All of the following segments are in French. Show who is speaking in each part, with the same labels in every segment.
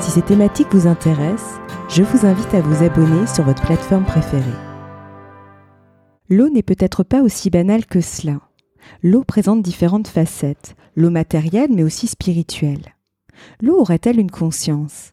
Speaker 1: Si ces thématiques vous intéressent, je vous invite à vous abonner sur votre plateforme préférée. L'eau n'est peut-être pas aussi banale que cela. L'eau présente différentes facettes, l'eau matérielle mais aussi spirituelle. L'eau aurait-elle une conscience?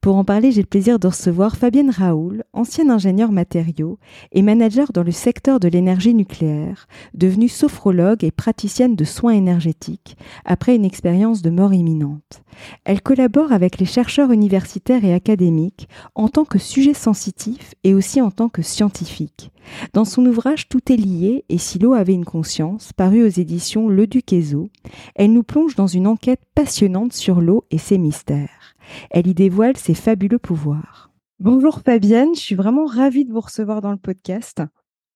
Speaker 1: Pour en parler, j'ai le plaisir de recevoir Fabienne Raoul, ancienne ingénieure matériaux et manager dans le secteur de l'énergie nucléaire, devenue sophrologue et praticienne de soins énergétiques après une expérience de mort imminente. Elle collabore avec les chercheurs universitaires et académiques en tant que sujet sensitif et aussi en tant que scientifique. Dans son ouvrage Tout est lié et si l'eau avait une conscience, paru aux éditions Le Duc elle nous plonge dans une enquête passionnante sur l'eau et ses mystères. Elle y dévoile ses fabuleux pouvoirs. Bonjour Fabienne, je suis vraiment ravie de vous recevoir dans le podcast.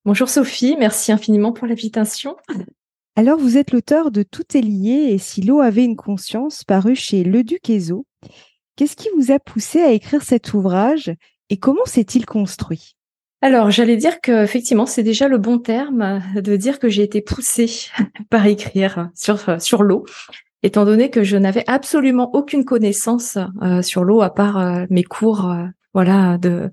Speaker 2: Bonjour Sophie, merci infiniment pour l'invitation.
Speaker 1: Alors vous êtes l'auteur de Tout est lié et si l'eau avait une conscience paru chez Le Duc Qu'est-ce qui vous a poussé à écrire cet ouvrage et comment s'est-il construit?
Speaker 2: Alors, j'allais dire que effectivement, c'est déjà le bon terme de dire que j'ai été poussée par écrire sur sur l'eau étant donné que je n'avais absolument aucune connaissance euh, sur l'eau à part euh, mes cours, euh, voilà, de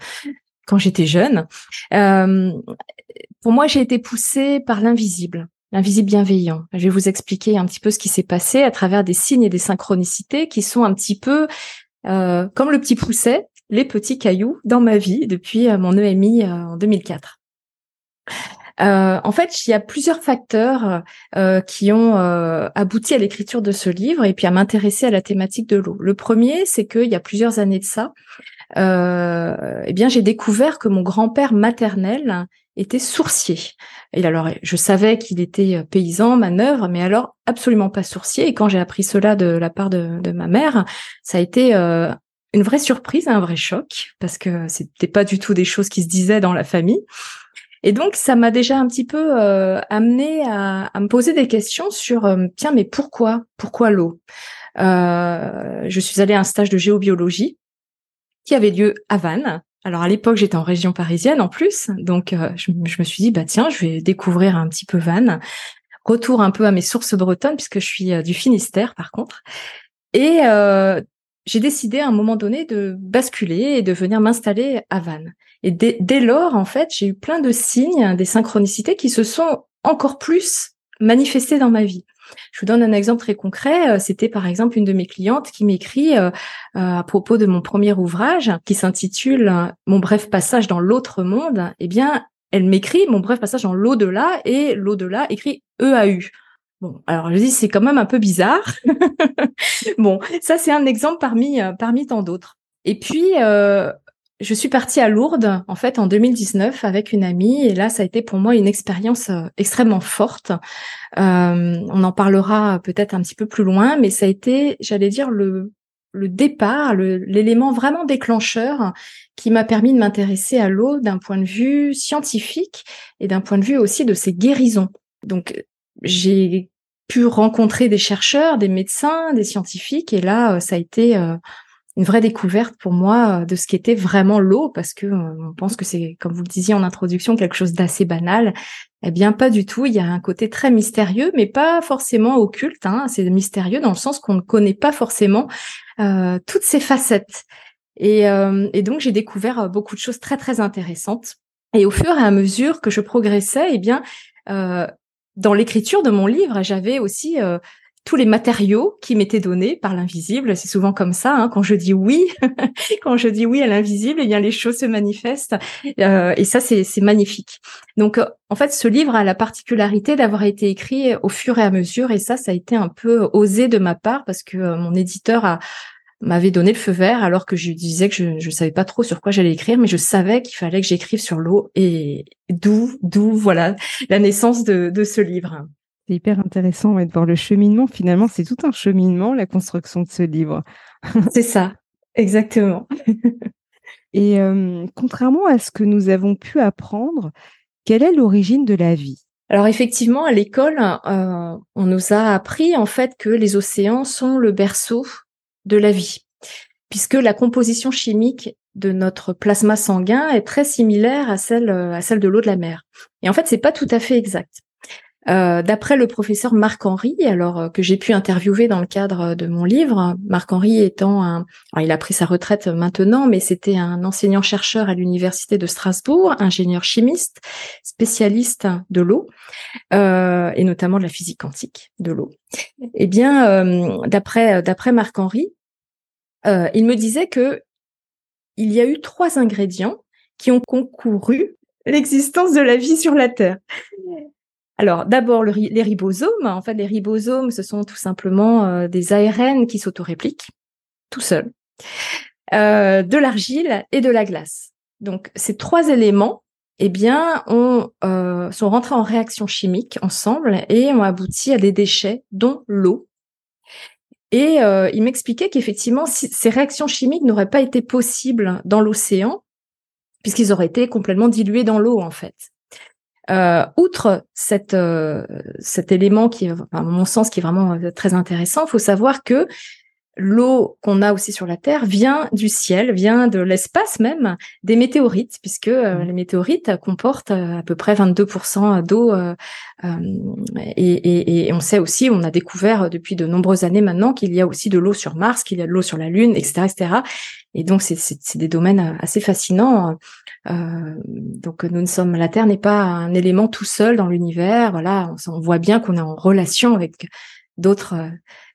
Speaker 2: quand j'étais jeune. pour moi, j'ai été poussée par l'invisible, l'invisible bienveillant. Je vais vous expliquer un petit peu ce qui s'est passé à travers des signes et des synchronicités qui sont un petit peu comme le petit pousset, les petits cailloux dans ma vie depuis mon EMI en 2004. Euh, en fait, il y a plusieurs facteurs euh, qui ont euh, abouti à l'écriture de ce livre et puis à m'intéresser à la thématique de l'eau. Le premier, c'est qu'il y a plusieurs années de ça, eh bien, j'ai découvert que mon grand-père maternel était sourcier. Et alors, je savais qu'il était paysan, manœuvre, mais alors absolument pas sourcier. Et quand j'ai appris cela de la part de, de ma mère, ça a été une vraie surprise, un vrai choc, parce que c'était pas du tout des choses qui se disaient dans la famille. Et donc, ça m'a déjà un petit peu euh, amené à, me poser des questions sur, euh, tiens, mais pourquoi? Pourquoi l'eau? Euh, Je suis allée à un stage de géobiologie qui avait lieu à Vannes. Alors à l'époque, j'étais en région parisienne en plus, donc je, me suis dit, bah tiens, je vais découvrir un petit peu Vannes. Retour un peu à mes sources bretonnes, puisque je suis du Finistère par contre. Et j'ai décidé à un moment donné de basculer et de venir m'installer à Vannes. Et dès, lors, en fait, j'ai eu plein de signes, des synchronicités qui se sont encore plus manifestés dans ma vie. Je vous donne un exemple très concret. Euh, c'était par exemple une de mes clientes qui m'écrit euh, euh, à propos de mon premier ouvrage qui s'intitule Mon bref passage dans l'autre monde. Eh bien, elle m'écrit Mon bref passage dans l'au-delà et l'au-delà écrit EAU. Bon, alors je dis c'est quand même un peu bizarre. bon, ça c'est un exemple parmi parmi tant d'autres. Et puis je suis partie à Lourdes en fait en 2019 avec une amie et là ça a été pour moi une expérience euh, extrêmement forte. Euh, on en parlera peut-être un petit peu plus loin, mais ça a été, j'allais dire le le départ, l'élément vraiment déclencheur qui m'a permis de m'intéresser à l'eau d'un point de vue scientifique et d'un point de vue aussi de ses guérisons. Donc j'ai pu rencontrer des chercheurs, des médecins, des scientifiques et là ça a été euh, une vraie découverte pour moi euh, de ce qu'était vraiment l'eau, parce que euh, on pense que c'est, comme vous le disiez en introduction, quelque chose d'assez banal. Eh bien, pas du tout. Il y a un côté très mystérieux, mais pas forcément occulte. Hein. C'est mystérieux dans le sens qu'on ne connaît pas forcément euh, toutes ces facettes. Et, et donc, j'ai découvert beaucoup de choses très très intéressantes. Et au fur et à mesure que je progressais, eh bien, dans l'écriture de mon livre, j'avais aussi tous les matériaux qui m'étaient donnés par l'invisible. C'est souvent comme ça. Hein, quand je dis oui, quand je dis oui à l'invisible, eh bien les choses se manifestent. Euh, et ça, c'est magnifique. Donc, en fait, ce livre a la particularité d'avoir été écrit au fur et à mesure. Et ça, ça a été un peu osé de ma part parce que euh, mon éditeur m'avait donné le feu vert alors que je disais que je ne savais pas trop sur quoi j'allais écrire, mais je savais qu'il fallait que j'écrive sur l'eau et d'où, d'où voilà la naissance de ce livre.
Speaker 1: C'est hyper intéressant de voir le cheminement. Finalement, c'est tout un cheminement, la construction de ce livre.
Speaker 2: c'est ça, exactement.
Speaker 1: Et contrairement à ce que nous avons pu apprendre, quelle est l'origine de la vie?
Speaker 2: Alors effectivement, à l'école, on nous a appris en fait que les océans sont le berceau de la vie, puisque la composition chimique de notre plasma sanguin est très similaire à celle à celle de l'eau de la mer. Et en fait, c'est pas tout à fait exact. Euh, d'après le professeur Marc Henry, alors euh, que j'ai pu interviewer dans le cadre de mon livre, Marc Henry étant un, il a pris sa retraite maintenant, mais c'était un enseignant chercheur à l'université de Strasbourg, ingénieur chimiste, spécialiste de l'eau euh, et notamment de la physique quantique de l'eau. Eh bien, d'après d'après Marc Henry, il me disait que il y a eu trois ingrédients qui ont concouru l'existence de la vie sur la Terre. Alors, d'abord, les ribosomes. En fait, les ribosomes, ce sont tout simplement euh, des ARN qui s'autorépliquent tout seuls, euh, de l'argile et de la glace. Donc, ces trois éléments, eh bien, ont, euh, sont rentrés en réaction chimique ensemble et ont abouti à des déchets, dont l'eau. Et il m'expliquait qu'effectivement, ces réactions chimiques n'auraient pas été possibles dans l'océan, puisqu'ils auraient été complètement dilués dans l'eau, en fait. Euh, outre euh, cet élément qui, à mon sens, qui est vraiment euh, très intéressant, il faut savoir que l'eau qu'on a aussi sur la Terre vient du ciel, vient de l'espace même, des météorites, puisque mmh. les météorites comportent à peu près 22% d'eau. et, et, on sait aussi, on a découvert depuis de nombreuses années maintenant qu'il y a aussi de l'eau sur Mars, qu'il y a de l'eau sur la Lune, etc., etc. Et donc c'est des domaines assez fascinants. Euh, donc nous ne sommes, la Terre n'est pas un élément tout seul dans l'univers. Voilà, on, voit bien qu'on est en relation avec d'autres,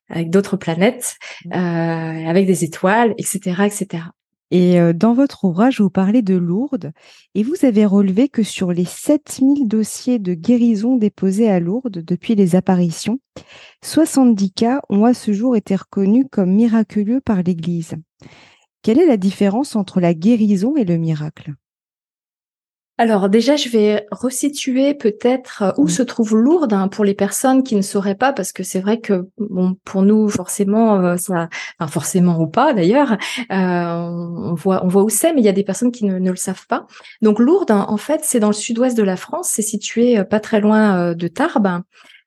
Speaker 2: avec d'autres planètes, mmh. euh, avec des étoiles, etc., etc.
Speaker 1: Et euh, dans votre ouvrage, vous parlez de Lourdes et vous avez relevé que sur les 7000 dossiers de guérison déposés à Lourdes depuis les apparitions, 70 cas ont à ce jour été reconnus comme miraculeux par l'Église. Quelle est la différence entre la guérison et le miracle?
Speaker 2: Alors déjà, je vais resituer peut-être euh, où mmh. se trouve Lourdes hein, pour les personnes qui ne sauraient pas, parce que c'est vrai que bon pour nous forcément euh, ça, enfin forcément ou pas d'ailleurs, euh, on voit on voit où c'est, mais il y a des personnes qui ne, le savent pas. Donc Lourdes, hein, en fait, c'est dans le sud-ouest de la France, c'est situé pas très loin de Tarbes,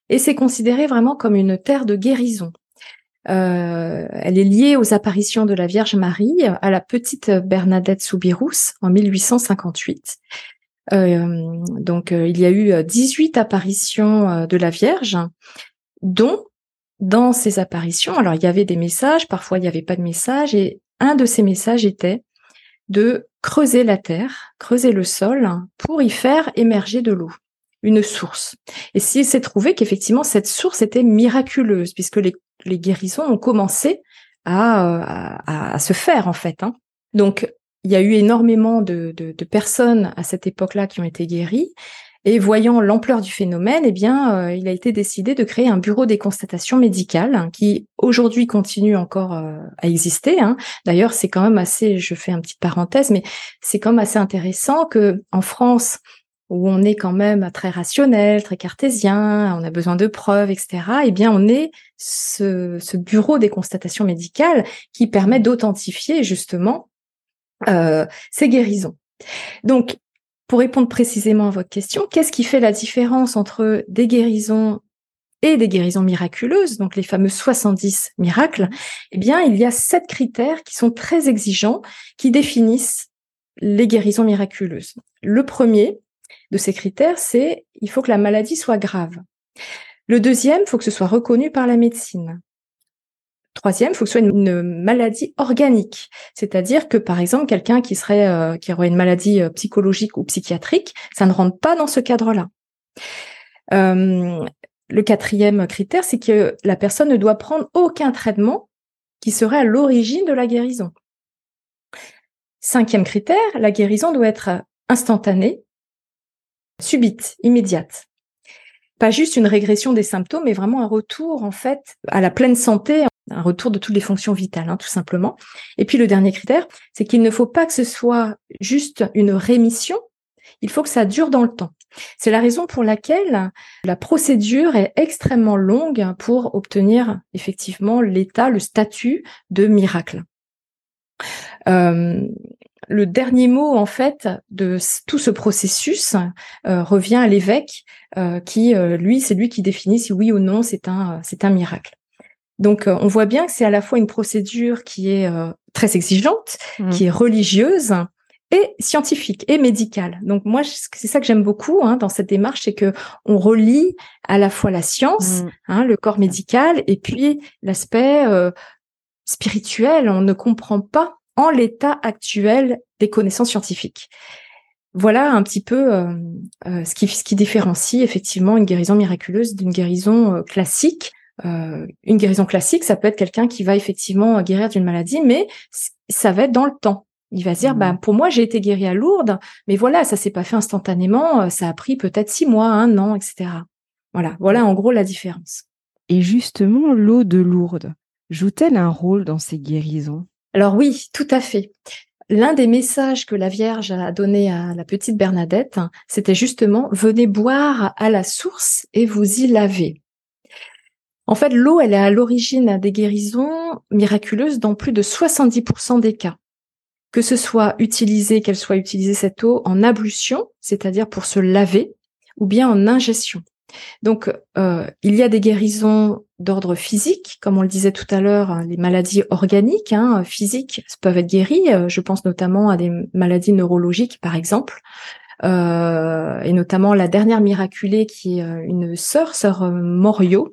Speaker 2: et c'est considéré vraiment comme une terre de guérison. Euh, elle est liée aux apparitions de la Vierge Marie à la petite Bernadette Soubirous en 1858. Euh, donc euh, il y a eu 18 apparitions de la Vierge, dont dans ces apparitions, alors il y avait des messages, parfois il n'y avait pas de messages, et un de ces messages était de creuser la terre, creuser le sol pour y faire émerger de l'eau une source. Et s'il s'est trouvé qu'effectivement cette source était miraculeuse, puisque les, guérisons ont commencé à, à, se faire en fait. Hein. Donc il y a eu énormément de, de, de personnes à cette époque-là qui ont été guéries. Et voyant l'ampleur du phénomène, eh bien, euh, il a été décidé de créer un bureau des constatations médicales hein, qui aujourd'hui continue encore euh, à exister. Hein. D'ailleurs, c'est quand même assez, je fais une petite parenthèse, mais c'est quand même assez intéressant que en France, où on est quand même très rationnel, très cartésien, on a besoin de preuves, etc. Eh bien, on est ce, bureau des constatations médicales qui permet d'authentifier justement euh, ces guérisons. Donc, pour répondre précisément à votre question, qu'est-ce qui fait la différence entre des guérisons et des guérisons miraculeuses, donc les fameux 70 miracles, eh bien, il y a sept critères qui sont très exigeants, qui définissent les guérisons miraculeuses. Le premier, de ces critères, c'est il faut que la maladie soit grave. Le deuxième, il faut que ce soit reconnu par la médecine. Troisième, il faut que ce soit une, maladie organique, c'est-à-dire que par exemple quelqu'un qui serait euh, qui aurait une maladie euh, psychologique ou psychiatrique, ça ne rentre pas dans ce cadre-là. Euh, le quatrième critère, c'est que la personne ne doit prendre aucun traitement qui serait à l'origine de la guérison. Cinquième critère, la guérison doit être instantanée, subite, immédiate. Pas juste une régression des symptômes, mais vraiment un retour en fait à la pleine santé, un retour de toutes les fonctions vitales, hein, tout simplement. Et puis le dernier critère, c'est qu'il ne faut pas que ce soit juste une rémission, il faut que ça dure dans le temps. C'est la raison pour laquelle la procédure est extrêmement longue pour obtenir effectivement l'état, le statut de miracle. Euh, le dernier mot en fait de tout ce processus euh, revient à l'évêque euh, qui lui c'est lui qui définit si oui ou non c'est un miracle. Donc on voit bien que c'est à la fois une procédure qui est très exigeante, mmh. qui est religieuse et scientifique et médicale. Donc moi c'est ça que j'aime beaucoup hein, dans cette démarche, c'est que on relie à la fois la science, mmh. hein, le corps médical et puis l'aspect spirituel. On ne comprend pas en l'état actuel des connaissances scientifiques. Voilà un petit peu euh, euh, ce, qui, ce qui différencie effectivement une guérison miraculeuse d'une guérison euh, une guérison classique, ça peut être quelqu'un qui va effectivement guérir d'une maladie, mais ça va être dans le temps. Il va se dire, bah, pour moi, j'ai été guéri à Lourdes, mais voilà, ça s'est pas fait instantanément, ça a pris peut-être six mois, un an, etc. Voilà, voilà en gros la différence.
Speaker 1: Et justement, l'eau de Lourdes joue-t-elle un rôle dans ces guérisons?
Speaker 2: Alors oui, tout à fait. L'un des messages que la Vierge a donné à la petite Bernadette, c'était justement venez boire à la source et vous y lavez. En fait, l'eau, elle est à l'origine des guérisons miraculeuses dans plus de 70% des cas. Que ce soit utilisé, qu'elle soit utilisée cette eau en ablution, c'est-à-dire pour se laver, ou bien en ingestion. Donc, euh, il y a des guérisons d'ordre physique, comme on le disait tout à l'heure, hein, les maladies organiques, hein, physiques, peuvent être guéries. Euh, je pense notamment à des maladies neurologiques, par exemple, euh, et notamment la dernière miraculée qui est une sœur, sœur Morio.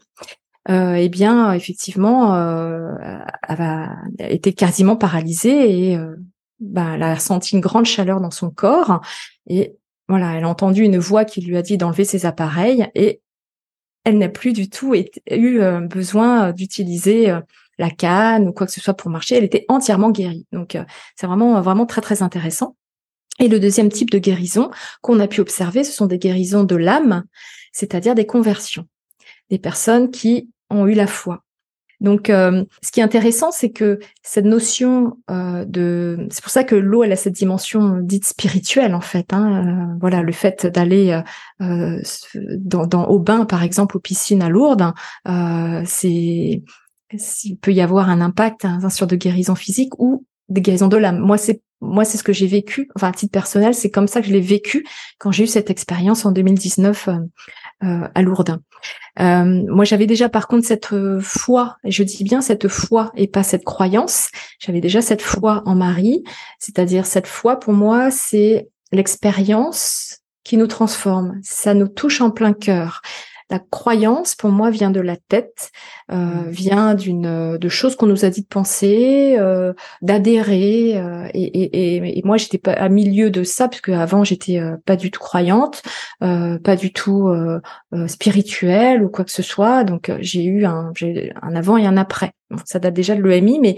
Speaker 2: Eh bien, effectivement, elle a été quasiment paralysée et bah, elle a senti une grande chaleur dans son corps et voilà, elle a entendu une voix qui lui a dit d'enlever ses appareils et elle n'a plus du tout eu euh, besoin d'utiliser euh, la canne ou quoi que ce soit pour marcher. Elle était entièrement guérie. Donc, euh, c'est vraiment, vraiment très, très intéressant. Et le deuxième type de guérison qu'on a pu observer, ce sont des guérisons de l'âme, c'est-à-dire des conversions. Des personnes qui ont eu la foi, donc, euh, ce qui est intéressant, c'est que cette notion euh, de, c'est pour ça que l'eau, elle a cette dimension dite spirituelle en fait. Hein, euh, voilà, le fait d'aller dans, dans, au bain, par exemple, aux piscines à Lourdes, c'est, il peut y avoir un impact hein, sur de guérison physique ou des guérisons de l'âme. Moi, c'est moi, c'est ce que j'ai vécu. Enfin, à titre personnel, c'est comme ça que je l'ai vécu quand j'ai eu cette expérience en 2019 euh, à Lourdes. Euh, moi, j'avais déjà par contre cette euh, foi, je dis bien cette foi et pas cette croyance. J'avais déjà cette foi en Marie, c'est-à-dire cette foi pour moi, c'est l'expérience qui nous transforme. Ça nous touche en plein cœur. La croyance, pour moi, vient de la tête, euh, mmh. vient d'une euh, de choses qu'on nous a dit de penser, euh, d'adhérer. Euh, et, et, et, moi, j'étais pas à milieu de ça parce avant, j'étais pas du tout croyante, pas du tout spirituelle ou quoi que ce soit. Donc, j'ai eu un, un avant et un après. ça date déjà de l'EMI, mais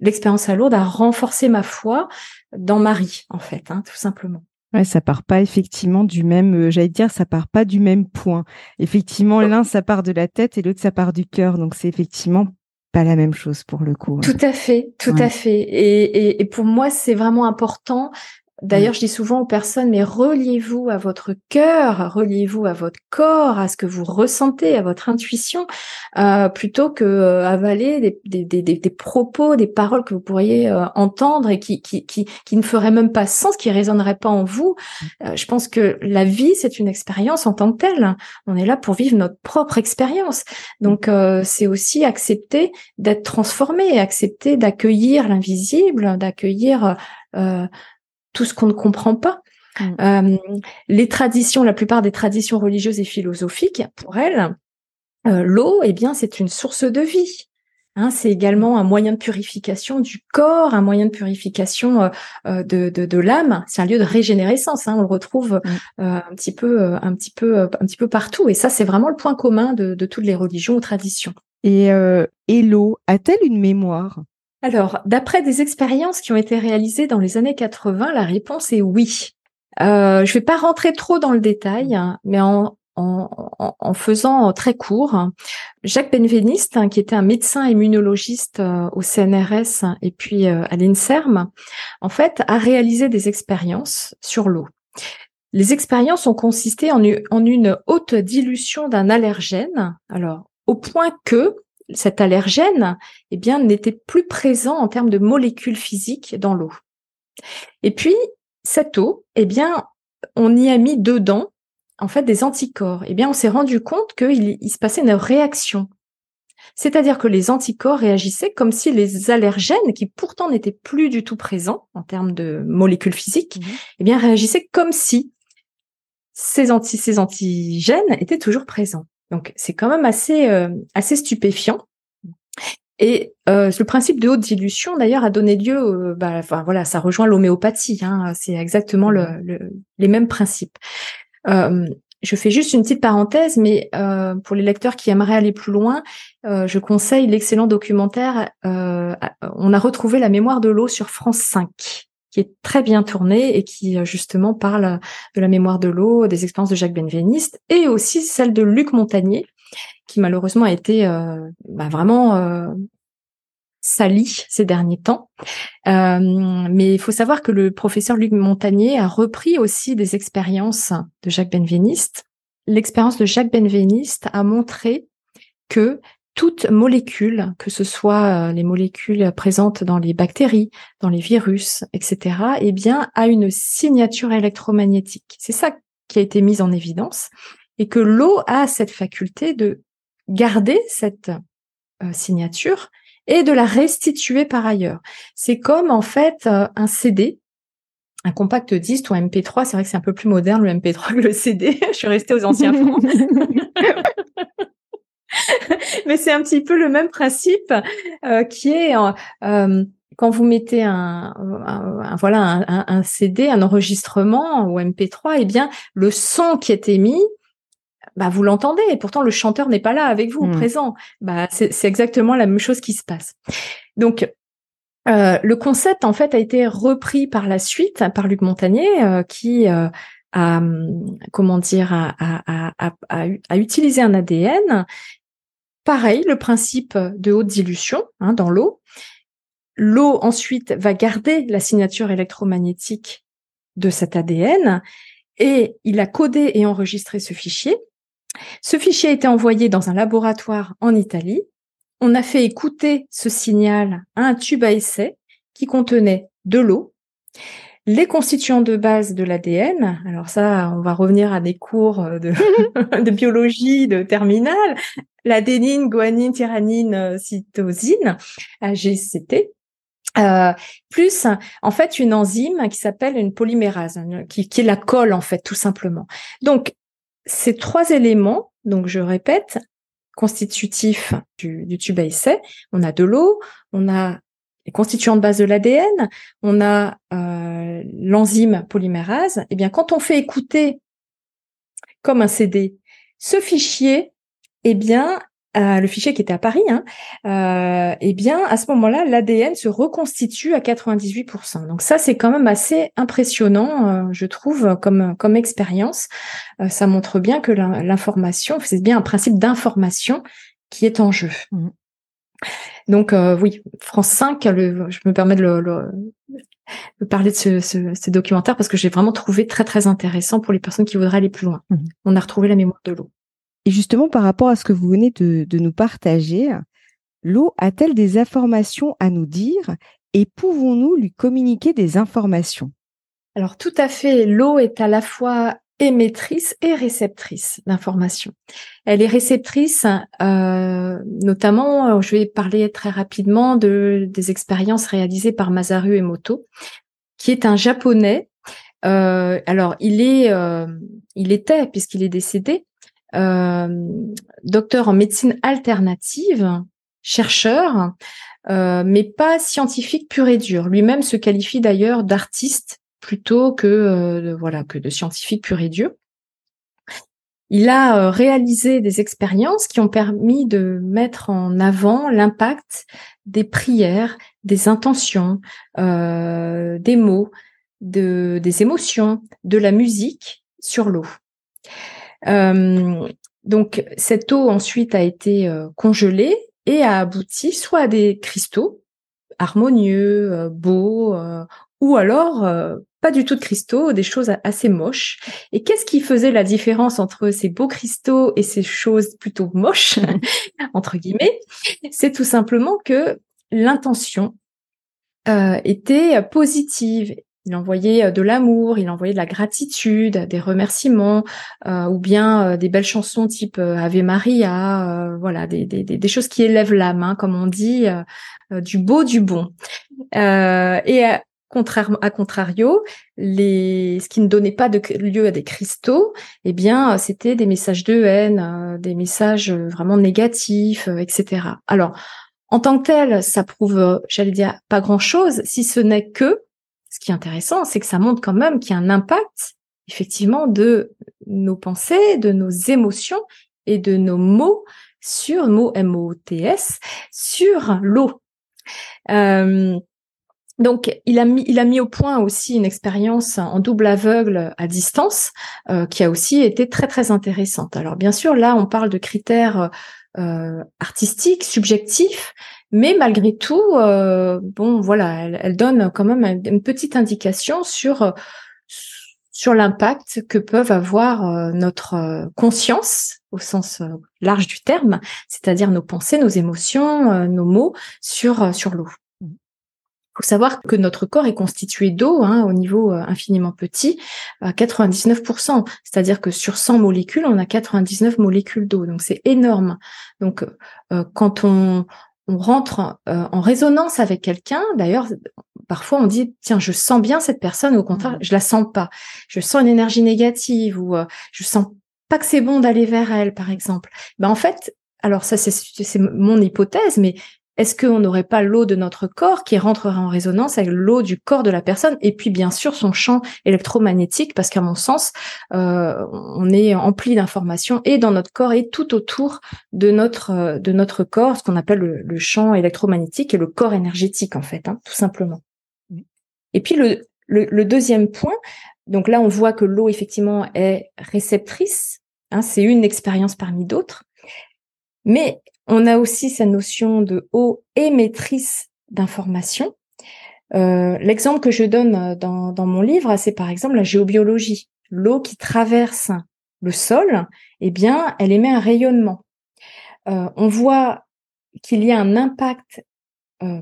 Speaker 2: l'expérience à Lourdes a renforcé ma foi dans Marie, en fait, hein, tout simplement.
Speaker 1: Ouais, ça part pas effectivement du même, euh, j'allais dire, ça part pas du même point. Effectivement, l'un ça part de la tête et l'autre ça part du cœur, donc c'est effectivement pas la même chose pour le coup.
Speaker 2: Tout à fait, tout à fait. Et, et, et, pour moi, c'est vraiment important D'ailleurs, je dis souvent aux personnes, mais reliez-vous à votre cœur, reliez-vous à votre corps, à ce que vous ressentez, à votre intuition, euh, plutôt que euh, avaler des, des, des, des, propos, des paroles que vous pourriez euh, entendre et qui, qui, qui, qui, ne feraient même pas sens, qui résonneraient pas en vous. Euh, je pense que la vie, c'est une expérience en tant que telle. On est là pour vivre notre propre expérience. Donc, c'est aussi accepter d'être transformé, accepter d'accueillir l'invisible, d'accueillir tout ce qu'on ne comprend pas. Mm. Euh, les traditions, la plupart des traditions religieuses et philosophiques, pour elles, euh, l'eau, eh bien, c'est une source de vie. Hein, c'est également un moyen de purification du corps, un moyen de purification euh, de, de, de l'âme. C'est un lieu de régénérescence. Hein, on le retrouve mm. un petit peu, un petit peu, un petit peu partout. Et ça, c'est vraiment le point commun de, de toutes les religions ou traditions.
Speaker 1: Et, et l'eau a-t-elle une mémoire?
Speaker 2: Alors, d'après des expériences qui ont été réalisées dans les années 80, la réponse est oui. Euh, je ne vais pas rentrer trop dans le détail, hein, mais en, faisant très court, Jacques Benveniste, hein, qui était un médecin immunologiste euh, au CNRS et puis euh, à l'INSERM, en fait, a réalisé des expériences sur l'eau. Les expériences ont consisté en une haute dilution d'un allergène, alors au point que cet allergène, eh bien, n'était plus présent en termes de molécules physiques dans l'eau. Et puis, cette eau, eh bien, on y a mis dedans, en fait, des anticorps. Eh bien, on s'est rendu compte qu'il il se passait une réaction. C'est-à-dire que les anticorps réagissaient comme si les allergènes, qui pourtant n'étaient plus du tout présents en termes de molécules physiques, mmh eh bien, réagissaient comme si ces, anti, ces antigènes étaient toujours présents. Donc, c'est quand même assez, euh, assez stupéfiant. Et euh, le principe de haute dilution, d'ailleurs, a donné lieu, bah, voilà, ça rejoint l'homéopathie. Hein, c'est exactement le, les mêmes principes. Euh, je fais juste une petite parenthèse, mais euh, pour les lecteurs qui aimeraient aller plus loin, je conseille l'excellent documentaire. On a retrouvé la mémoire de l'eau sur France 5 qui est très bien tourné et qui justement parle de la mémoire de l'eau, des expériences de Jacques Benveniste et aussi celle de Luc Montagnier, qui malheureusement a été bah, vraiment sali ces derniers temps. Euh, mais il faut savoir que le professeur Luc Montagnier a repris aussi des expériences de Jacques Benveniste. L'expérience de Jacques Benveniste a montré que toute molécule, que ce soit euh, les molécules présentes dans les bactéries, dans les virus, etc., eh bien, a une signature électromagnétique. C'est ça qui a été mis en évidence et que l'eau a cette faculté de garder cette euh, signature et de la restituer par ailleurs. C'est comme en fait euh, un CD, un compact disque ou un MP3. C'est vrai que c'est un peu plus moderne le MP3 que le CD. Je suis restée aux anciens fonds. Mais c'est un petit peu le même principe euh, qui est euh, quand vous mettez un, voilà un, un, CD, un enregistrement ou MP3, eh bien le son qui est émis bah vous l'entendez et pourtant le chanteur n'est pas là avec vous, mmh. présent. Bah c'est exactement la même chose qui se passe. Donc euh, le concept en fait a été repris par la suite par Luc Montagnier euh, qui euh, a hum, comment dire a, a, a, a, utilisé un ADN. Pareil, le principe de haute dilution hein, dans l'eau. L'eau ensuite va garder la signature électromagnétique de cet ADN et il a codé et enregistré ce fichier ce fichier a été envoyé dans un laboratoire en Italie. On a fait écouter ce signal à un tube à essai qui contenait de l'eau, les constituants de base de l'ADN. Alors ça, on va revenir à des cours de, biologie de terminale. L'adénine, guanine, tyrannine, cytosine, AGCT. Euh, plus en fait une enzyme qui s'appelle une polymérase, qui, qui est la colle en fait tout simplement. Donc ces trois éléments, donc je répète, constitutifs du, tube à essai, on a de l'eau, on a les constituants de base de l'ADN, on a euh, l'enzyme polymérase. Eh bien, quand on fait écouter comme un CD ce fichier, eh bien, le fichier qui était à Paris, hein, euh, eh bien, à ce moment-là, l'ADN se reconstitue à 98%. Donc ça, c'est quand même assez impressionnant, euh, je trouve, comme expérience. Euh, ça montre bien que l'information, c'est bien un principe d'information qui est en jeu. Mmh. Donc oui, France 5, le, je me permets de le, parler de ce, ce, documentaire parce que j'ai vraiment trouvé très très intéressant pour les personnes qui voudraient aller plus loin. Mmh. On a retrouvé la mémoire de l'eau.
Speaker 1: Et justement, par rapport à ce que vous venez de, nous partager, l'eau a-t-elle des informations à nous dire et pouvons-nous lui communiquer des informations?
Speaker 2: Alors tout à fait, l'eau est à la fois émettrice et réceptrice d'informations. Elle est réceptrice, euh, notamment, euh, je vais parler très rapidement de des expériences réalisées par Masaru Emoto, qui est un japonais. Euh, alors, il est, il était puisqu'il est décédé, euh, docteur en médecine alternative, chercheur, euh, mais pas scientifique pur et dur. Lui-même se qualifie d'ailleurs d'artiste plutôt que euh, voilà que de scientifique pur et dur. Il a réalisé des expériences qui ont permis de mettre en avant l'impact des prières, des intentions, des mots, de, des émotions, de la musique sur l'eau. Euh, donc cette eau ensuite a été euh, congelée et a abouti soit à des cristaux harmonieux, euh, beaux, ou alors pas du tout de cristaux, des choses assez moches. Et qu'est-ce qui faisait la différence entre ces beaux cristaux et ces choses plutôt moches, entre guillemets? C'est tout simplement que l'intention était positive Il envoyait de l'amour, il envoyait de la gratitude, des remerciements, ou bien des belles chansons type Ave Maria, voilà, des, choses qui élèvent l'âme, hein, comme on dit, du beau, du bon. et contrairement à contrario, les, ce qui ne donnait pas de lieu à des cristaux, eh bien, c'était des messages de haine, euh, des messages euh, vraiment négatifs, euh, etc. Alors, en tant que tel, ça prouve, j'allais dire, pas grand-chose, si ce n'est que, ce qui est intéressant, c'est que ça montre quand même qu'il y a un impact, effectivement, de nos pensées, de nos émotions et de nos mots sur, mots M-O-T-S, sur l'eau. Euh, donc, il a mis, il a mis au point aussi une expérience en double aveugle à distance, euh, qui a aussi été très très intéressante. Alors, bien sûr, là, on parle de critères euh, artistiques, subjectifs, mais malgré tout, euh, bon, voilà, elle, donne quand même une petite indication sur sur l'impact que peuvent avoir notre conscience au sens large du terme, c'est-à-dire nos pensées, nos émotions, nos mots sur sur l'eau faut savoir que notre corps est constitué d'eau hein, au niveau euh, infiniment petit, à 99%. C'est-à-dire que sur 100 molécules, on a 99 molécules d'eau. Donc c'est énorme. Donc euh, quand on, on rentre euh, en résonance avec quelqu'un, d'ailleurs, parfois on dit tiens, je sens bien cette personne, au contraire, mmh. je la sens pas. Je sens une énergie négative ou je sens pas que c'est bon d'aller vers elle, par exemple. Ben en fait, alors ça c'est mon hypothèse, mais est-ce qu'on n'aurait pas l'eau de notre corps qui rentrerait en résonance avec l'eau du corps de la personne et puis bien sûr son champ électromagnétique parce qu'à mon sens euh, on est empli d'informations et dans notre corps et tout autour de notre euh, de notre corps ce qu'on appelle le, champ électromagnétique et le corps énergétique en fait hein, tout simplement. Et puis le, le, deuxième point donc là on voit que l'eau effectivement est réceptrice hein, c'est une expérience parmi d'autres mais on a aussi cette notion de eau émettrice d'informations. Euh, l'exemple que je donne euh, dans, mon livre, c'est par exemple la géobiologie. L'eau qui traverse le sol, eh bien, elle émet un rayonnement. Euh, on voit qu'il y a un impact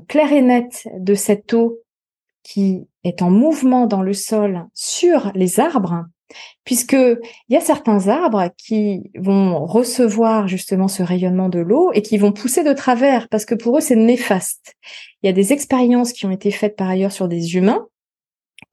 Speaker 2: clair et net de cette eau qui est en mouvement dans le sol sur les arbres puisque il y a certains arbres qui vont recevoir justement ce rayonnement de l'eau et qui vont pousser de travers parce que pour eux c'est néfaste. Il y a des expériences qui ont été faites par ailleurs sur des humains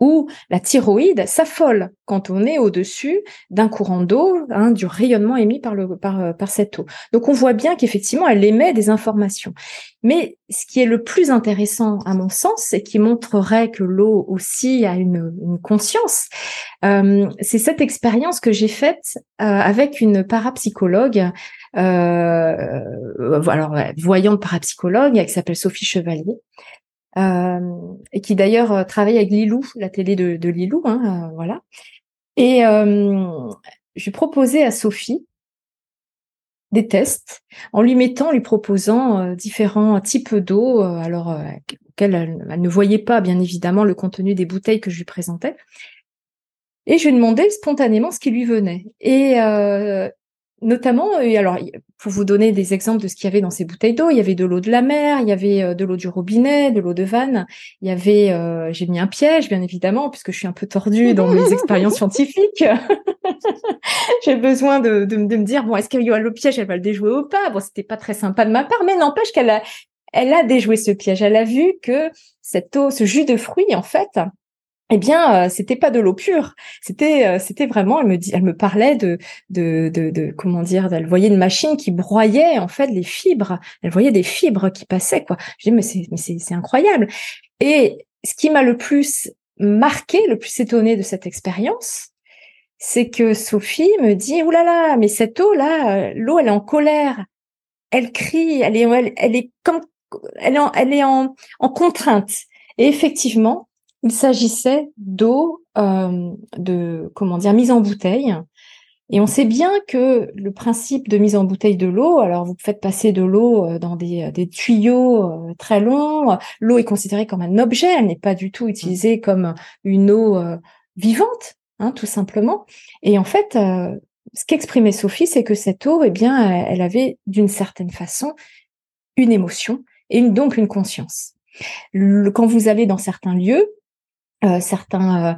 Speaker 2: où la thyroïde s'affole quand on est au-dessus d'un courant d'eau, hein, du rayonnement émis par, le, par, euh, par cette eau. Donc on voit bien qu'effectivement, elle émet des informations. Mais ce qui est le plus intéressant à mon sens, et qui montrerait que l'eau aussi a une, une conscience, euh, c'est cette expérience que j'ai faite euh, avec une parapsychologue, euh, alors voyante parapsychologue, qui s'appelle Sophie Chevalier. Euh, et qui d'ailleurs euh, travaille avec Lilou, la télé de, Lilou, hein, euh, voilà. Et je proposais à Sophie des tests en lui mettant, lui proposant différents types d'eau, alors auxquels elle, ne voyait pas bien évidemment le contenu des bouteilles que je lui présentais. Et je lui demandais spontanément ce qui lui venait. Et Notamment, euh, alors pour vous donner des exemples de ce qu'il y avait dans ces bouteilles d'eau, il y avait de l'eau de la mer, il y avait euh, de l'eau du robinet, de l'eau de vanne, il y avait, euh, j'ai mis un piège bien évidemment puisque je suis un peu tordue dans mes expériences scientifiques. j'ai besoin de, de, me dire bon est-ce qu'il y a le piège, elle va le déjouer ou pas? Bon c'était pas très sympa de ma part, mais n'empêche qu'elle a, elle a déjoué ce piège. Elle a vu que cette eau, ce jus de fruits en fait, eh bien, euh, c'était pas de l'eau pure. C'était, euh, c'était vraiment. Elle me dit, elle me parlait de, de, de, de, comment dire. Elle voyait une machine qui broyait en fait les fibres. Elle voyait des fibres qui passaient quoi. Je dis mais c'est, mais c'est, c'est incroyable. Et ce qui m'a le plus marqué, le plus étonné de cette expérience, c'est que Sophie me dit oulala, là là, mais cette eau là, euh, l'eau elle est en colère, elle crie, elle est, elle, est comme, elle est en, elle est en, en contrainte. Et effectivement, il s'agissait d'eau euh, de comment dire mise en bouteille. Et on sait bien que le principe de mise en bouteille de l'eau, alors vous faites passer de l'eau euh, dans des, des tuyaux euh, très longs, l'eau est considérée comme un objet, elle n'est pas du tout utilisée comme une eau vivante, hein, tout simplement. Et en fait, ce qu'exprimait Sophie, c'est que cette eau, eh bien, elle avait d'une certaine façon une émotion et donc une conscience. quand vous allez dans certains lieux, certains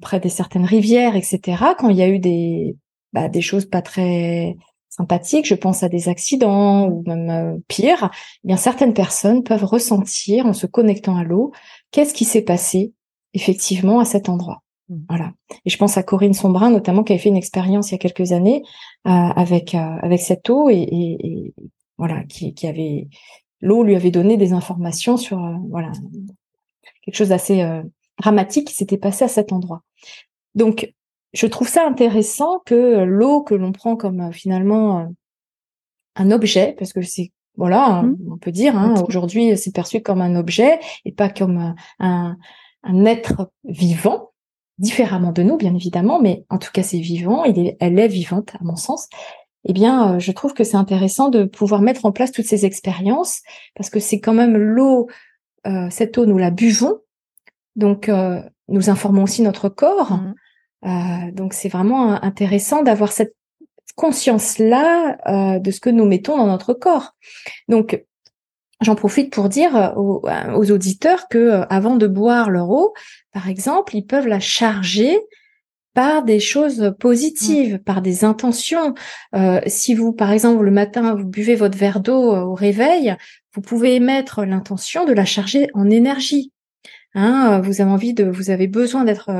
Speaker 2: près des certaines rivières, etc. Quand il y a eu des bah, des choses pas très sympathiques, je pense à des accidents ou même pire, eh bien certaines personnes peuvent ressentir en se connectant à l'eau qu'est-ce qui s'est passé effectivement à cet endroit. Mmh. Voilà. Et je pense à Corinne Sombrin notamment qui avait fait une expérience il y a quelques années euh, avec euh, avec cette eau et, et, et voilà qui, qui avait l'eau lui avait donné des informations sur euh, voilà quelque chose d'assez euh, dramatique qui s'était passé à cet endroit. Donc je trouve ça intéressant que l'eau que l'on prend comme finalement un objet parce que c'est voilà, mmh. on peut dire hein, aujourd'hui c'est perçu comme un objet et pas comme un, un être vivant différemment de nous, bien évidemment, mais en tout cas, c'est vivant, il est, elle est vivante, à mon sens. Eh bien, euh, je trouve que c'est intéressant de pouvoir mettre en place toutes ces expériences, parce que c'est quand même l'eau, euh, cette eau, nous la buvons, donc euh, nous informons aussi notre corps. Mmh. donc, c'est vraiment intéressant d'avoir cette conscience-là de ce que nous mettons dans notre corps. Donc, J'en profite pour dire aux, aux auditeurs que avant de boire leur eau, par exemple, ils peuvent la charger par des choses positives, par des intentions. Euh, si vous, par exemple, le matin, vous buvez votre verre d'eau euh, au réveil, vous pouvez émettre l'intention de la charger en énergie. Hein, vous avez envie de, vous avez besoin d'être,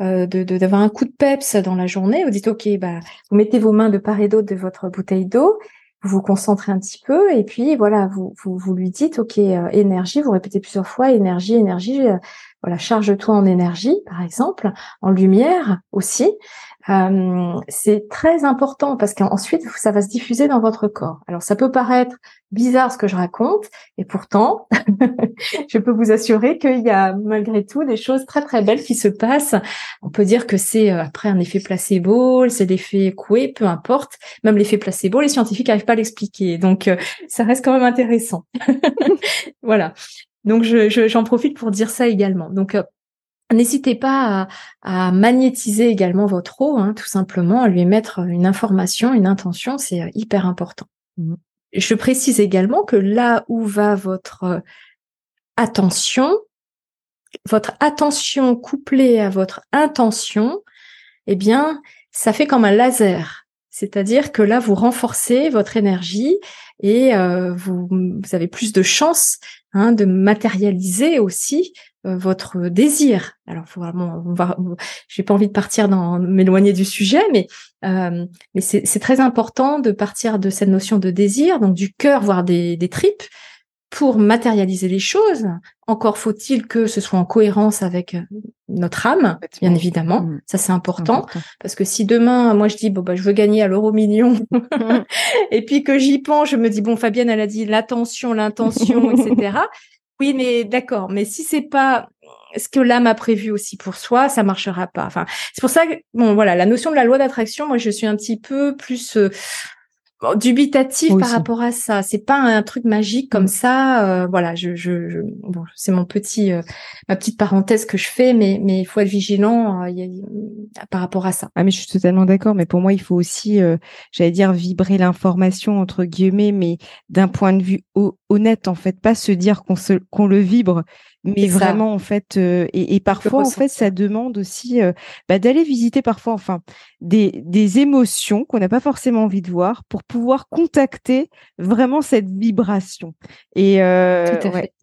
Speaker 2: euh, de, d'avoir un coup de peps dans la journée. Vous dites ok, bah, vous mettez vos mains de part et d'autre de votre bouteille d'eau vous vous concentrez un petit peu et puis voilà, vous, vous, vous lui dites, ok, euh, énergie, vous répétez plusieurs fois, énergie, énergie, euh, voilà, charge-toi en énergie, par exemple, en lumière aussi. Euh, c'est très important parce qu'ensuite ça va se diffuser dans votre corps. Alors ça peut paraître bizarre ce que je raconte, et pourtant je peux vous assurer qu'il y a malgré tout des choses très très belles qui se passent. On peut dire que c'est euh, après un effet placebo, c'est l'effet coué, peu importe. Même l'effet placebo, les scientifiques n'arrivent pas à l'expliquer, donc euh, ça reste quand même intéressant. voilà. Donc j'en je, profite pour dire ça également. Donc N'hésitez pas à, magnétiser également votre eau, hein, tout simplement, à lui mettre une information, une intention, c'est euh, hyper important. Mmh. Je précise également que là où va votre euh, attention, votre attention couplée à votre intention, eh bien, ça fait comme un laser. C'est-à-dire que là, vous renforcez votre énergie et euh, vous, avez plus de chances hein, de matérialiser aussi votre désir. Alors, faut vraiment, on va, j'ai pas envie de partir dans m'éloigner du sujet, mais euh, mais c'est très important de partir de cette notion de désir, donc du cœur, voire des, des tripes, pour matérialiser les choses. Encore faut-il que ce soit en cohérence avec euh, notre âme, bien évidemment. Mmh. Ça c'est important, parce que si demain, moi je dis bon bah je veux gagner à l'euro million, et puis que j'y pense, je me dis bon Fabienne elle a dit l'attention, l'intention, etc. Oui, mais d'accord. Mais si c'est pas ce que l'âme a prévu aussi pour soi, ça marchera pas. Enfin, c'est pour ça que bon, voilà, la notion de la loi d'attraction, moi, je suis un petit peu plus euh, dubitatif par rapport à ça. C'est pas un truc magique comme mm. ça. Euh, voilà, je, je, bon, c'est mon petit, euh, ma petite parenthèse que je fais, mais mais il faut être vigilant euh, par rapport à ça.
Speaker 1: Ah mais je suis totalement d'accord. Mais pour moi, il faut aussi, j'allais dire, vibrer l'information entre guillemets, mais d'un point de vue honnête en fait, pas se dire qu'on se qu'on le vibre, mais vraiment en fait euh, et, et, parfois en fait ça demande aussi euh, bah, d'aller visiter parfois enfin des, des émotions qu'on n'a pas forcément envie de voir pour pouvoir contacter vraiment cette vibration. Et euh,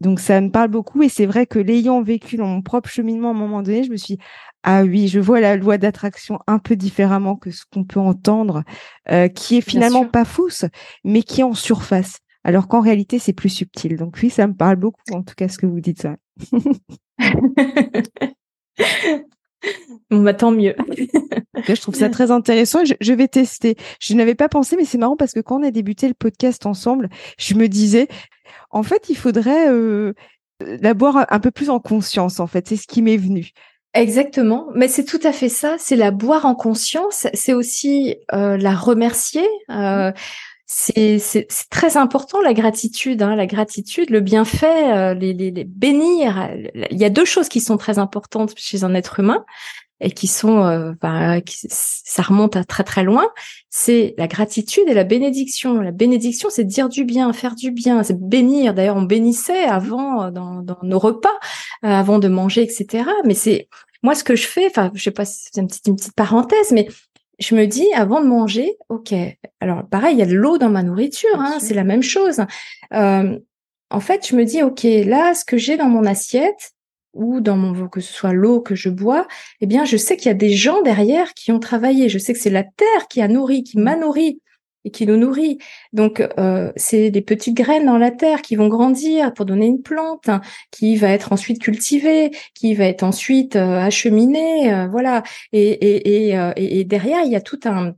Speaker 1: donc ça me parle beaucoup et c'est vrai que l'ayant vécu dans mon propre cheminement à un moment donné je me suis ah oui, je vois la loi d'attraction un peu différemment que ce qu'on peut entendre, euh, qui est finalement pas fausse, mais qui est en surface alors qu'en réalité, c'est plus subtil. Donc oui, ça me parle beaucoup, en tout cas, ce que vous dites ça.
Speaker 2: On bah, tant mieux.
Speaker 1: je trouve ça très intéressant. Je, vais tester. Je n'avais pas pensé, mais c'est marrant parce que quand on a débuté le podcast ensemble, je me disais, en fait, il faudrait euh, la boire un peu plus en conscience. En fait, c'est ce qui m'est venu.
Speaker 2: Exactement, mais c'est tout à fait ça. C'est la boire en conscience. C'est aussi euh, la remercier. Euh, c'est très important la gratitude, hein, la gratitude, le bienfait, euh, les, les, les, bénir. Il y a deux choses qui sont très importantes chez un être humain. et qui sont, euh, bah, ça remonte à très très loin, c'est la gratitude et la bénédiction. La bénédiction, c'est dire du bien, faire du bien, c'est bénir. D'ailleurs, on bénissait avant euh, dans, dans nos repas, euh, avant de manger, etc. Mais c'est moi ce que je fais. Enfin, je sais pas, c'est une petite, une petite parenthèse, mais je me dis avant de manger, ok. Alors pareil, il y a de l'eau dans ma nourriture, hein, c'est la même chose. Euh, en fait, je me dis, ok, là, ce que j'ai dans mon assiette, ou dans mon que ce soit l'eau que je bois, eh bien, je sais qu'il y a des gens derrière qui ont travaillé. Je sais que c'est la terre qui a nourri, qui m'a nourri et qui nous nourrit. Donc, euh, c'est des petites graines dans la terre qui vont grandir pour donner une plante, hein, qui va être ensuite cultivée, qui va être ensuite euh, acheminée, euh, voilà. Et, et, et, et, derrière, il y a tout un.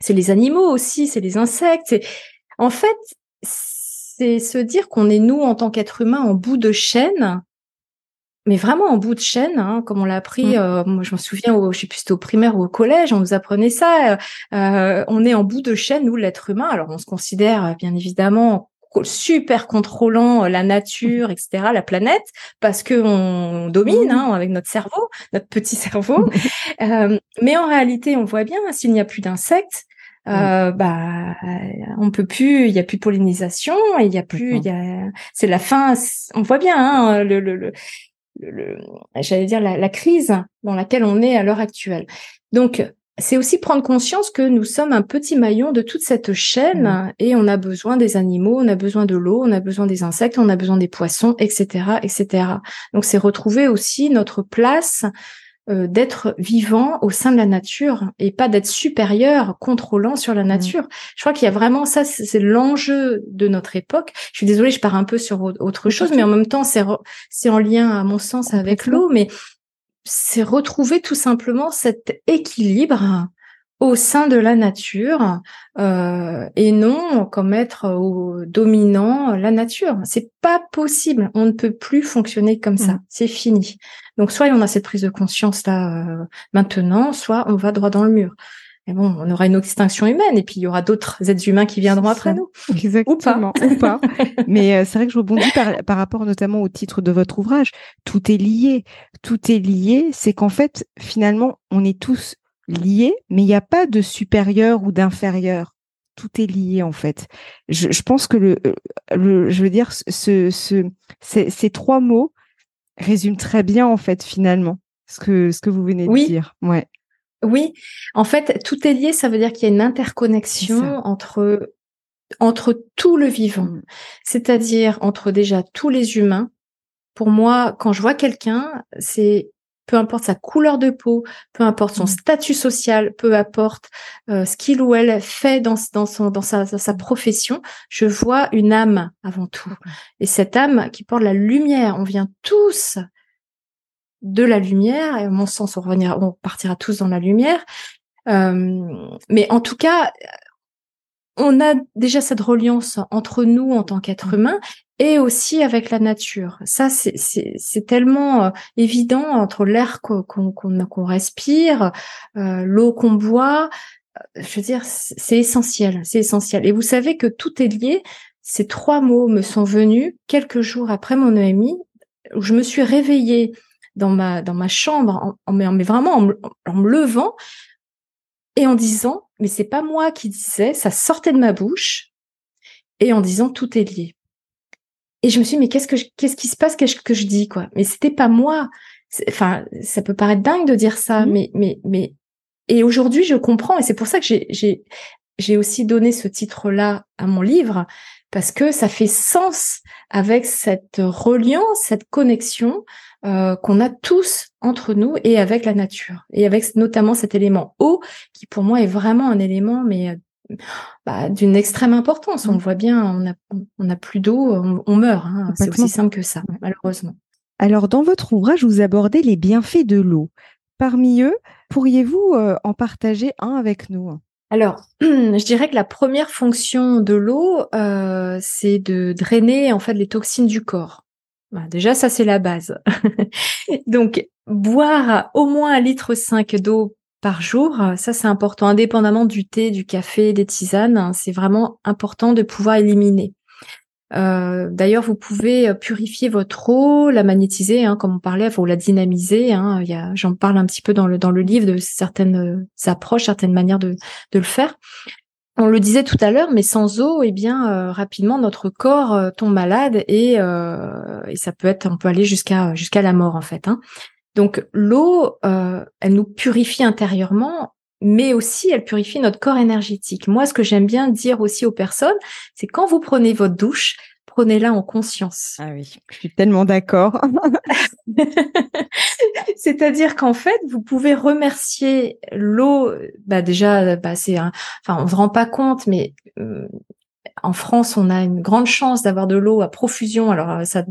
Speaker 2: C'est les animaux aussi, c'est les insectes. En fait, c'est se dire qu'on est nous en tant qu'être humain en bout de chaîne mais vraiment en bout de chaîne, hein, comme on l'a appris. Mmh. Euh, moi, je me souviens, au, je sais plus c'était au primaire ou au collège, on nous apprenait ça. Euh, euh, on est en bout de chaîne, nous, l'être humain. Alors, on se considère bien évidemment super contrôlant la nature, etc., la planète, parce que on domine mmh. hein, avec notre cerveau, notre petit cerveau. mais en réalité, on voit bien, s'il n'y a plus d'insectes, mmh. bah on peut plus il y a plus de pollinisation il y a plus il y a c'est la fin on voit bien hein, le, le, le, le, j'allais dire la, crise dans laquelle on est à l'heure actuelle. Donc c'est aussi prendre conscience que nous sommes un petit maillon de toute cette chaîne mmh. et on a besoin des animaux, on a besoin de l'eau, on a besoin des insectes, on a besoin des poissons, etc., etc. Donc c'est retrouver aussi notre place euh, d'être vivant au sein de la nature et pas d'être supérieur, contrôlant sur la mmh. nature. Je crois qu'il y a vraiment ça, c'est l'enjeu de notre époque. Je suis désolée, je pars un peu sur autre chose, mais en même temps, c'est c'est en lien à mon sens avec l'eau, mais c'est retrouver tout simplement cet équilibre au sein de la nature euh, et non comme être au dominant la nature. C'est pas possible. On ne peut plus fonctionner comme ça. Mmh. C'est fini. Donc soit on a cette prise de conscience là euh, maintenant, soit on va droit dans le mur. Et bon, on aura une extinction humaine et puis il y aura d'autres êtres humains qui viendront après nous.
Speaker 1: Exactement. Ou pas. Mais euh, c'est vrai que je rebondis par, par rapport notamment au titre de votre ouvrage. Tout est lié. Tout est lié. C'est qu'en fait, finalement, on est tous liés, mais il n'y a pas de supérieur ou d'inférieur. Tout est lié en fait. Je, pense que le, le, je veux dire, ce, ce, ces, trois mots résument très bien en fait finalement ce que ce que vous venez de dire. Ouais.
Speaker 2: Oui, en fait, tout est lié. Ça veut dire qu'il y a une interconnexion entre entre tout le vivant, mmh. c'est-à-dire entre déjà tous les humains. Pour moi, quand je vois quelqu'un, c'est peu importe sa couleur de peau, peu importe son mmh. statut social, peu importe euh, ce qu'il ou elle fait dans, dans, son, dans sa, sa, profession, je vois une âme avant tout. Et cette âme qui porte la lumière, on vient tous de la lumière, et à mon sens, on, revenira, on partira tous dans la lumière. Euh, mais en tout cas, on a déjà cette reliance entre nous en tant qu'être mmh. humain et aussi avec la nature. Ça, c'est tellement euh, évident entre l'air qu'on respire, euh, l'eau qu'on boit. Euh, je veux dire, c'est essentiel, c'est essentiel. Et vous savez que tout est lié. Ces trois mots me sont venus quelques jours après mon EMI, où je me suis réveillée dans ma dans ma chambre, en, mais vraiment en, en me levant et en disant, mais c'est pas moi qui disais, ça sortait de ma bouche, et en disant tout est lié. Et je me suis dit, mais qu'est-ce que qu'est-ce qui se passe, qu'est-ce que je dis, quoi? Mais c'était pas moi. Enfin, ça peut paraître dingue de dire ça, mmh. mais, mais, mais, et aujourd'hui, je comprends, et c'est pour ça que j'ai, j'ai, j'ai aussi donné ce titre-là à mon livre, parce que ça fait sens avec cette reliance, cette connexion euh, qu'on a tous entre nous et avec la nature, et avec notamment cet élément eau, qui pour moi est vraiment un élément, mais bah, d'une extrême importance. On mmh. voit bien, on a, on a plus d'eau, on, meurt. Hein. C'est aussi simple que ça, malheureusement.
Speaker 1: Alors, dans votre ouvrage, vous abordez les bienfaits de l'eau. Parmi eux, pourriez-vous euh, en partager un avec nous?
Speaker 2: Alors, je dirais que la première fonction de l'eau, euh, c'est de drainer en fait les toxines du corps. Bah, déjà, ça c'est la base. Donc, boire au moins un litre 5 d'eau par jour. Ça, c'est important, indépendamment du thé, du café, des tisanes. C'est vraiment important de pouvoir éliminer. Euh, D'ailleurs, vous pouvez purifier votre eau, la magnétiser, hein, comme on parlait, faut la dynamiser. Hein, J'en parle un petit peu dans le livre de certaines approches, certaines manières de le faire. On le disait tout à l'heure, mais sans eau, eh bien, euh, rapidement notre corps euh, tombe malade et, euh, et ça peut être, on peut aller jusqu'à jusqu'à la mort en fait. Hein. Donc l'eau, elle nous purifie intérieurement, mais aussi elle purifie notre corps énergétique. Moi, ce que j'aime bien dire aussi aux personnes, c'est quand vous prenez votre douche, prenez-la en conscience.
Speaker 1: Ah oui, je suis tellement d'accord.
Speaker 2: C'est-à-dire qu'en fait, vous pouvez remercier l'eau. Bah déjà, bah c'est, un... enfin, on se rend pas compte, mais euh, en France, on a une grande chance d'avoir de l'eau à profusion. Alors euh, ça,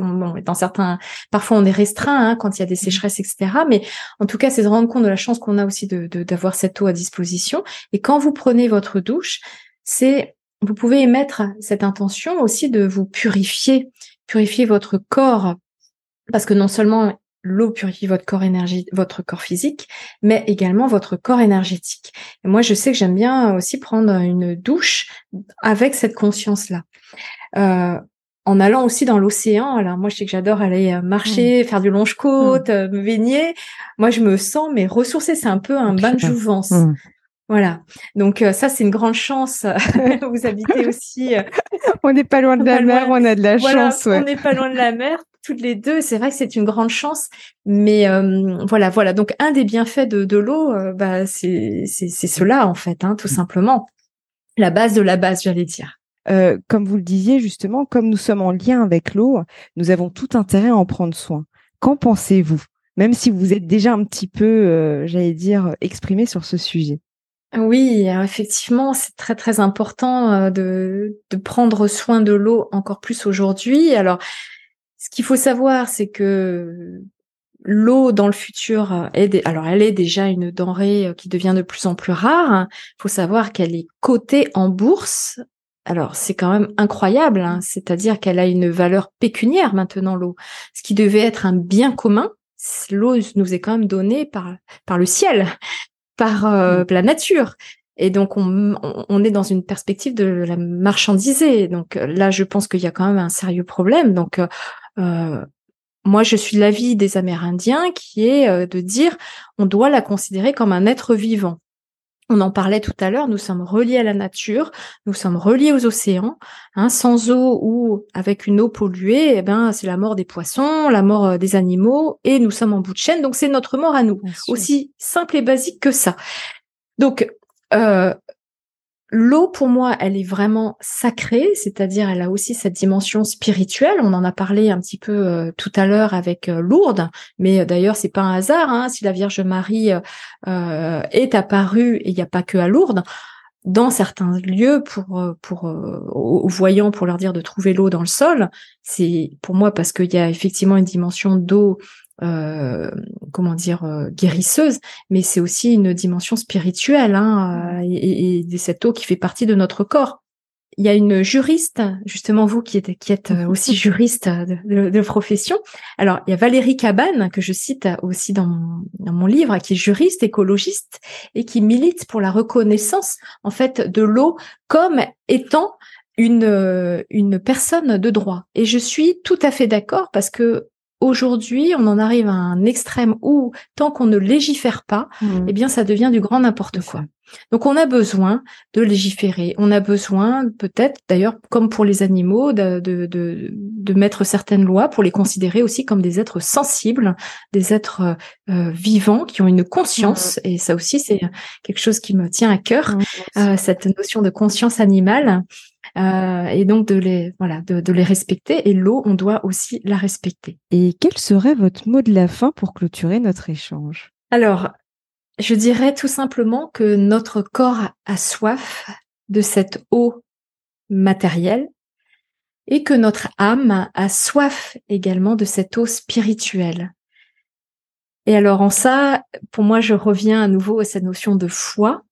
Speaker 2: bon, dans certains, parfois on est restreint hein, quand il y a des mmh. sécheresses, etc. Mais en tout cas, c'est de rendre compte de la chance qu'on a aussi de d'avoir cette eau à disposition. Et quand vous prenez votre douche, c'est vous pouvez émettre cette intention aussi de vous purifier, purifier votre corps, parce que non seulement l'eau purifie votre corps énergie, votre corps physique, mais également votre corps énergétique. Et moi, je sais que j'aime bien aussi prendre une douche avec cette conscience-là. Euh, en allant aussi dans l'océan. Alors moi, je sais que j'adore aller euh, marcher, mmh. faire du longe-côte, mmh. euh, me baigner. Moi, je me sens mais ressourcée. C'est un peu un bain de jouvence. Mmh. Voilà. Donc euh, ça, c'est une grande chance. Vous habitez aussi. Euh,
Speaker 1: on n'est pas loin de la mer, on a de la chance.
Speaker 2: On n'est pas loin de la mer, toutes les deux. C'est vrai que c'est une grande chance. Mais euh, voilà, voilà. Donc un des bienfaits de, de l'eau, bah, c'est cela en fait, hein, tout simplement. La base de la base, j'allais dire.
Speaker 1: comme vous le disiez justement, comme nous sommes en lien avec l'eau, nous avons tout intérêt à en prendre soin. Qu'en pensez-vous? Même si vous êtes déjà un petit peu, j'allais dire, exprimé sur ce sujet.
Speaker 2: Oui, effectivement, c'est très très important euh, de, de prendre soin de l'eau encore plus aujourd'hui. Alors, ce qu'il faut savoir, c'est que l'eau dans le futur est, alors elle est déjà une denrée euh, qui devient de plus en plus rare. Il faut savoir qu'elle est cotée en bourse. Alors c'est quand même incroyable, hein. c'est-à-dire qu'elle a une valeur pécuniaire maintenant l'eau. Ce qui devait être un bien commun, l'eau nous est quand même donnée par par le ciel par euh, mmh. la nature. Et donc, on, on, est dans une perspective de la marchandiser. Donc euh, là, je pense qu'il y a quand même un sérieux problème. Donc, euh, moi, je suis de l'avis des Amérindiens qui est de dire on doit la considérer comme un être vivant. On en parlait tout à l'heure, nous sommes reliés à la nature, nous sommes reliés aux océans. Hein, sans eau ou avec une eau polluée, eh ben c'est la mort des poissons, la mort euh, des animaux, et nous sommes en bout de chaîne, donc c'est notre mort à nous. Aussi simple et basique que ça. Donc euh, L'eau, pour moi, elle est vraiment sacrée, c'est-à-dire elle a aussi cette dimension spirituelle. On en a parlé un petit peu euh, tout à l'heure avec euh, Lourdes, mais euh, d'ailleurs c'est pas un hasard hein, si la Vierge Marie est apparue et il n'y a pas que à Lourdes. Dans certains lieux, pour pour aux voyants, pour leur dire de trouver l'eau dans le sol, c'est pour moi parce qu'il y a effectivement une dimension d'eau euh, comment dire euh, guérisseuse, mais c'est aussi une dimension spirituelle hein, euh, et, et, cette eau qui fait partie de notre corps. Il y a une juriste, justement vous qui êtes, qui êtes aussi juriste de, de, profession. Alors il y a Valérie Cabane que je cite aussi dans mon, dans mon livre, qui est juriste écologiste et qui milite pour la reconnaissance en fait de l'eau comme étant une, une personne de droit. Et je suis tout à fait d'accord parce que aujourd'hui, on en arrive à un extrême où, tant qu'on ne légifère pas, mmh. eh bien, ça devient du grand n'importe quoi. Donc, on a besoin de légiférer. On a besoin, peut-être, d'ailleurs, comme pour les animaux, de, de, de, mettre certaines lois pour les considérer aussi comme des êtres sensibles, des êtres euh, vivants qui ont une conscience. Mmh. Et ça aussi, c'est quelque chose qui me tient à cœur, mmh, euh, cette notion de conscience animale. Euh, et donc de les voilà de, les respecter et l'eau on doit aussi la respecter.
Speaker 1: Et quel serait votre mot de la fin pour clôturer notre échange?
Speaker 2: Alors je dirais tout simplement que notre corps a soif de cette eau matérielle et que notre âme a soif également de cette eau spirituelle. Et alors en ça, pour moi, je reviens à nouveau à cette notion de foi,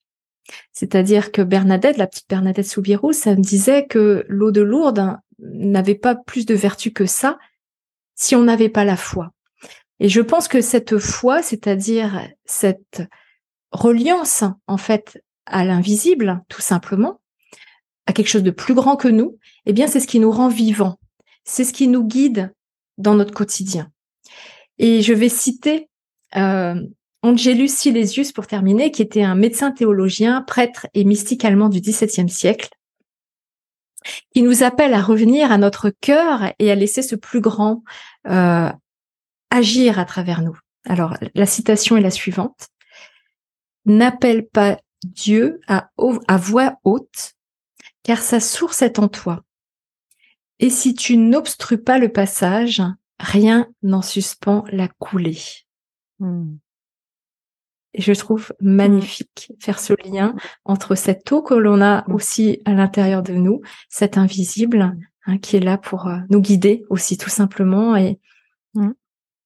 Speaker 2: c'est-à-dire que Bernadette, la petite Bernadette Soubirous, ça me disait que l'eau de Lourdes n'avait pas plus de vertu que ça si on n'avait pas la foi. Et je pense que cette foi, c'est-à-dire cette reliance en fait à l'invisible, tout simplement, à quelque chose de plus grand que nous, eh bien, c'est ce qui nous rend vivants. C'est ce qui nous guide dans notre quotidien. Et je vais citer euh, Angelus Silesius pour terminer, qui était un médecin théologien, prêtre et mystique allemand du XVIIe siècle, qui nous appelle à revenir à notre cœur et à laisser ce plus grand euh, agir à travers nous. Alors, la citation est la suivante. N'appelle pas Dieu à, voix haute, car sa source est en toi. Et si tu n'obstrues pas le passage, rien n'en suspend la coulée. Hmm. Je trouve magnifique faire ce lien entre cette eau que l'on a aussi à l'intérieur de nous, cet invisible hein, qui est là pour euh, nous guider aussi tout simplement et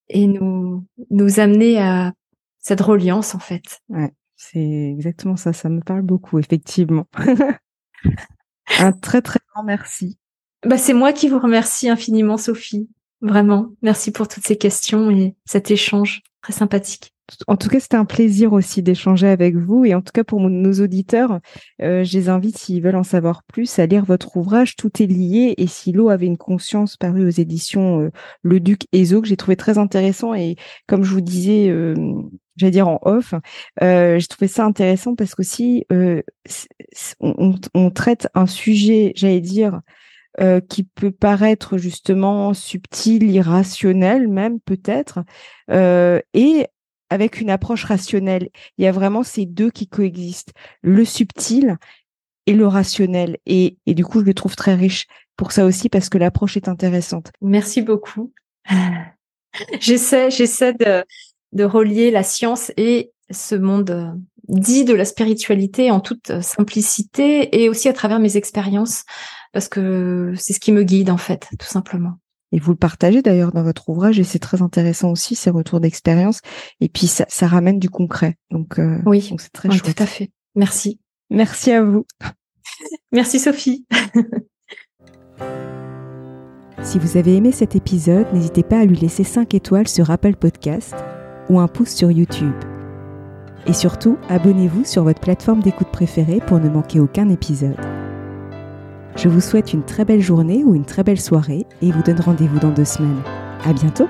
Speaker 2: et nous nous amener à cette reliance en fait.
Speaker 1: Ouais, c'est exactement ça. Ça me parle beaucoup effectivement. Un très très grand merci.
Speaker 2: Bah c'est moi qui vous remercie infiniment Sophie. Vraiment, merci pour toutes ces questions et cet échange très sympathique.
Speaker 1: En tout cas, c'était un plaisir aussi d'échanger avec vous. Et en tout cas, pour nos auditeurs, euh, je les invite, s'ils veulent en savoir plus, à lire votre ouvrage. Tout est lié. Et si l'eau avait une conscience paru aux éditions euh, Le Duc Ezo, que j'ai trouvé très intéressant. Et comme je vous disais, euh, j'allais dire en off, euh, j'ai trouvé ça intéressant parce qu'aussi, on, on, traite un sujet, j'allais dire, euh, qui peut paraître justement subtil, irrationnel même peut-être, euh, et avec une approche rationnelle. Il y a vraiment ces deux qui coexistent, le subtil et le rationnel. Et, et du coup, je le trouve très riche pour ça aussi parce que l'approche est intéressante.
Speaker 2: Merci beaucoup. j'essaie, j'essaie de, relier la science et ce monde euh, dit de la spiritualité en toute simplicité et aussi à travers mes expériences parce que c'est ce qui me guide en fait, tout simplement.
Speaker 1: Et vous le partagez d'ailleurs dans votre ouvrage et c'est très intéressant aussi ces retours d'expérience. Et puis ça, ça, ramène du concret. Donc euh,
Speaker 2: oui, c'est très oui, tout à fait. Merci.
Speaker 1: Merci à vous.
Speaker 2: Merci Sophie.
Speaker 1: si vous avez aimé cet épisode, n'hésitez pas à lui laisser 5 étoiles sur Apple Podcast ou un pouce sur YouTube. Et surtout, abonnez-vous sur votre plateforme d'écoute préférée pour ne manquer aucun épisode. Je vous souhaite une très belle journée ou une très belle soirée et vous donne rendez-vous dans deux semaines. À bientôt!